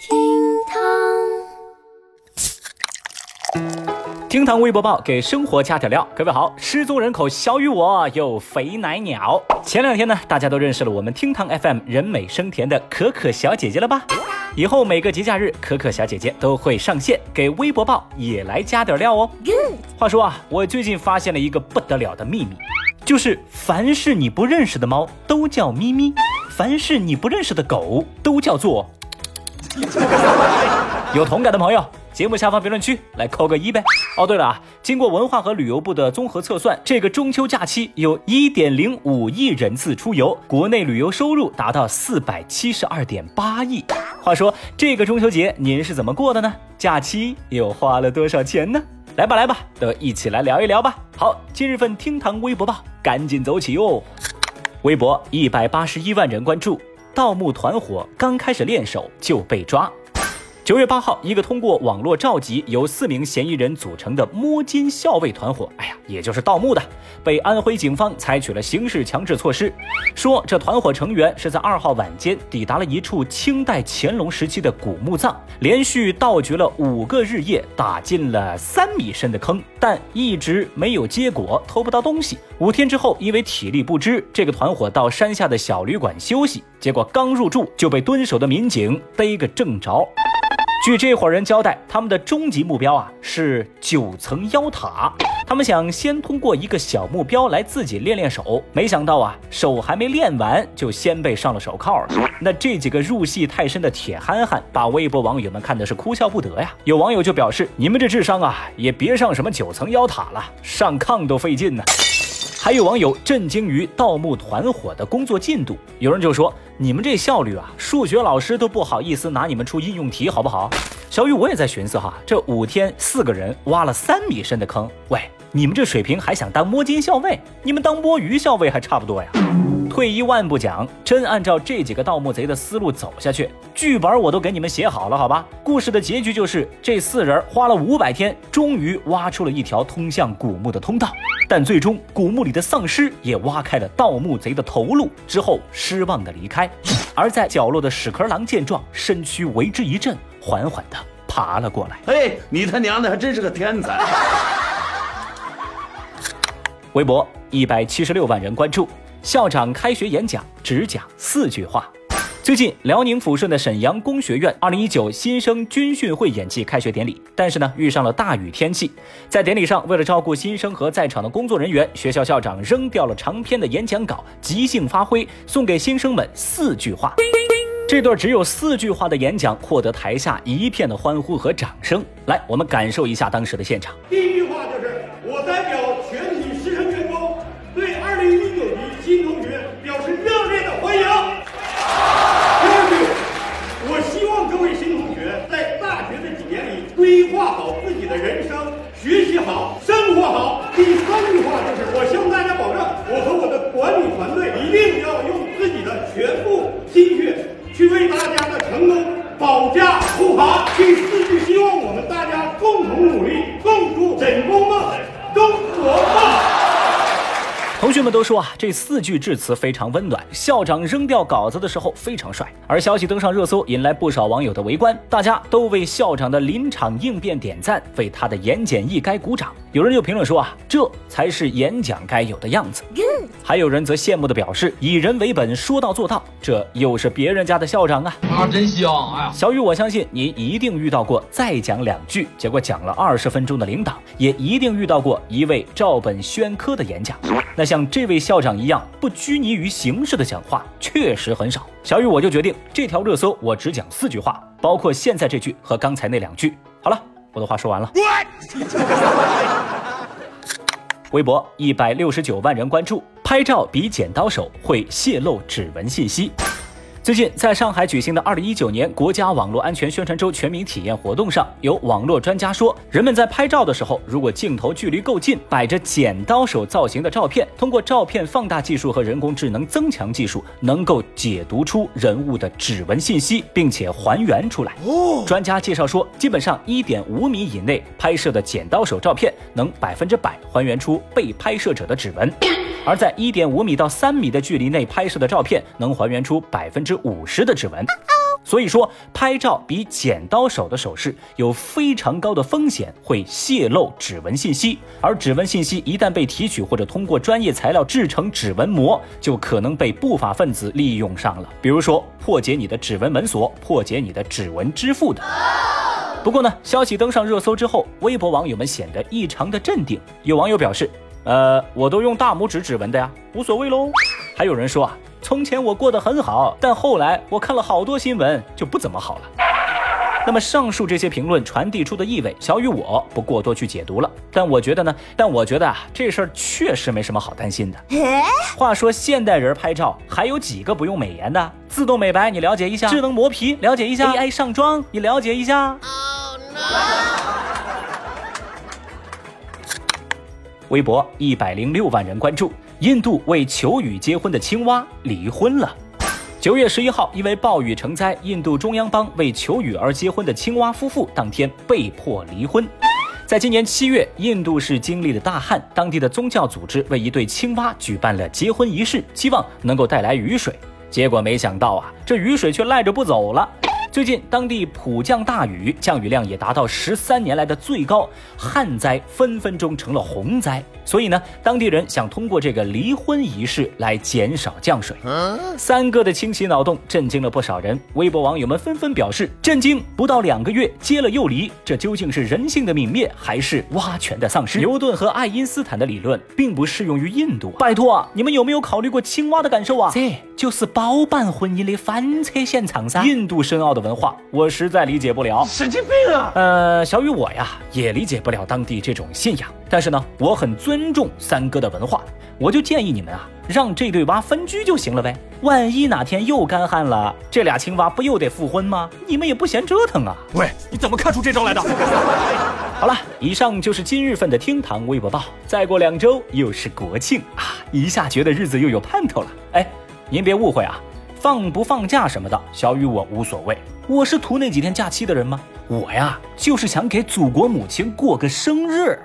厅堂厅堂微博报给生活加点料。各位好，失踪人口小于我有肥奶鸟。前两天呢，大家都认识了我们厅堂 FM 人美声甜的可可小姐姐了吧？以后每个节假日，可可小姐姐都会上线，给微博报也来加点料哦。话说啊，我最近发现了一个不得了的秘密，就是凡是你不认识的猫都叫咪咪，凡是你不认识的狗都叫做。有同感的朋友。节目下方评论区来扣个一呗。哦，对了啊，经过文化和旅游部的综合测算，这个中秋假期有一点零五亿人次出游，国内旅游收入达到四百七十二点八亿。话说这个中秋节您是怎么过的呢？假期又花了多少钱呢？来吧来吧，都一起来聊一聊吧。好，今日份厅堂微博报赶紧走起哟。微博一百八十一万人关注，盗墓团伙刚开始练手就被抓。九月八号，一个通过网络召集由四名嫌疑人组成的摸金校尉团伙，哎呀，也就是盗墓的，被安徽警方采取了刑事强制措施。说这团伙成员是在二号晚间抵达了一处清代乾隆时期的古墓葬，连续盗掘了五个日夜，打进了三米深的坑，但一直没有结果，偷不到东西。五天之后，因为体力不支，这个团伙到山下的小旅馆休息，结果刚入住就被蹲守的民警逮个正着。据这伙人交代，他们的终极目标啊是九层妖塔。他们想先通过一个小目标来自己练练手，没想到啊，手还没练完就先被上了手铐了。那这几个入戏太深的铁憨憨，把微博网友们看的是哭笑不得呀。有网友就表示：“你们这智商啊，也别上什么九层妖塔了，上炕都费劲呢。”还有网友震惊于盗墓团伙的工作进度，有人就说：“你们这效率啊，数学老师都不好意思拿你们出应用题，好不好？”小雨，我也在寻思哈，这五天四个人挖了三米深的坑，喂，你们这水平还想当摸金校尉？你们当摸鱼校尉还差不多呀。退一万步讲，真按照这几个盗墓贼的思路走下去，剧本我都给你们写好了，好吧？故事的结局就是这四人花了五百天，终于挖出了一条通向古墓的通道，但最终古墓里的丧尸也挖开了盗墓贼的头颅，之后失望的离开。而在角落的屎壳郎见状，身躯为之一震，缓缓的爬了过来。哎，你他娘的还真是个天才！微博一百七十六万人关注。校长开学演讲只讲四句话。最近，辽宁抚顺的沈阳工学院二零一九新生军训会演技开学典礼，但是呢，遇上了大雨天气。在典礼上，为了照顾新生和在场的工作人员，学校校长扔掉了长篇的演讲稿，即兴发挥，送给新生们四句话。这段只有四句话的演讲，获得台下一片的欢呼和掌声。来，我们感受一下当时的现场。的人生，学习好，生活好。第三句话就是，我向大家保证，我和我的管理团队一定要用自己的全部心血去为大家的成功保驾护航。第四句，希望我们大家共同努力，共筑枕工梦，中国梦。同学们都说啊，这四句致辞非常温暖。校长扔掉稿子的时候非常帅，而消息登上热搜，引来不少网友的围观，大家都为校长的临场应变点赞，为他的言简意赅鼓掌。有人就评论说啊，这才是演讲该有的样子。还有人则羡慕的表示，以人为本，说到做到，这又是别人家的校长啊，啊，真香！哎呀，小雨，我相信你一定遇到过再讲两句，结果讲了二十分钟的领导，也一定遇到过一位照本宣科的演讲。那像这位校长一样不拘泥于形式的讲话，确实很少。小雨，我就决定这条热搜我只讲四句话，包括现在这句和刚才那两句。好了，我的话说完了。微博一百六十九万人关注，拍照比剪刀手会泄露指纹信息。最近，在上海举行的二零一九年国家网络安全宣传周全民体验活动上，有网络专家说，人们在拍照的时候，如果镜头距离够近，摆着剪刀手造型的照片，通过照片放大技术和人工智能增强技术，能够解读出人物的指纹信息，并且还原出来。专家介绍说，基本上一点五米以内拍摄的剪刀手照片，能百分之百还原出被拍摄者的指纹。而在一点五米到三米的距离内拍摄的照片，能还原出百分之五十的指纹。所以说，拍照比剪刀手的手势有非常高的风险，会泄露指纹信息。而指纹信息一旦被提取或者通过专业材料制成指纹膜，就可能被不法分子利用上了。比如说，破解你的指纹门锁，破解你的指纹支付的。不过呢，消息登上热搜之后，微博网友们显得异常的镇定。有网友表示：“呃，我都用大拇指指纹的呀，无所谓喽。”还有人说啊，从前我过得很好，但后来我看了好多新闻，就不怎么好了。那么上述这些评论传递出的意味，小雨我不过多去解读了。但我觉得呢，但我觉得啊，这事儿确实没什么好担心的。话说现代人拍照还有几个不用美颜的？自动美白你了解一下，智能磨皮了解一下，AI 上妆你了解一下。微博一百零六万人关注，印度为求雨结婚的青蛙离婚了。九月十一号，因为暴雨成灾，印度中央邦为求雨而结婚的青蛙夫妇当天被迫离婚。在今年七月，印度是经历了大旱，当地的宗教组织为一对青蛙举办了结婚仪式，希望能够带来雨水。结果没想到啊，这雨水却赖着不走了。最近当地普降大雨，降雨量也达到十三年来的最高，旱灾分分钟成了洪灾。所以呢，当地人想通过这个离婚仪式来减少降水。三哥的清洗脑洞震惊了不少人，微博网友们纷纷表示震惊。不到两个月结了又离，这究竟是人性的泯灭，还是挖权的丧失？牛顿和爱因斯坦的理论并不适用于印度。拜托，你们有没有考虑过青蛙的感受啊？这就是包办婚姻的翻车现场噻！印度深奥的文化，我实在理解不了。神经病啊！呃，小雨我呀，也理解不了当地这种信仰。但是呢，我很尊重三哥的文化，我就建议你们啊，让这对蛙分居就行了呗。万一哪天又干旱了，这俩青蛙不又得复婚吗？你们也不嫌折腾啊？喂，你怎么看出这招来的？好了，以上就是今日份的厅堂微博报。再过两周又是国庆啊，一下觉得日子又有盼头了。哎，您别误会啊，放不放假什么的，小雨我无所谓。我是图那几天假期的人吗？我呀，就是想给祖国母亲过个生日。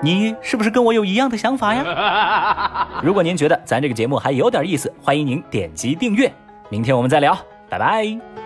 你是不是跟我有一样的想法呀？如果您觉得咱这个节目还有点意思，欢迎您点击订阅。明天我们再聊，拜拜。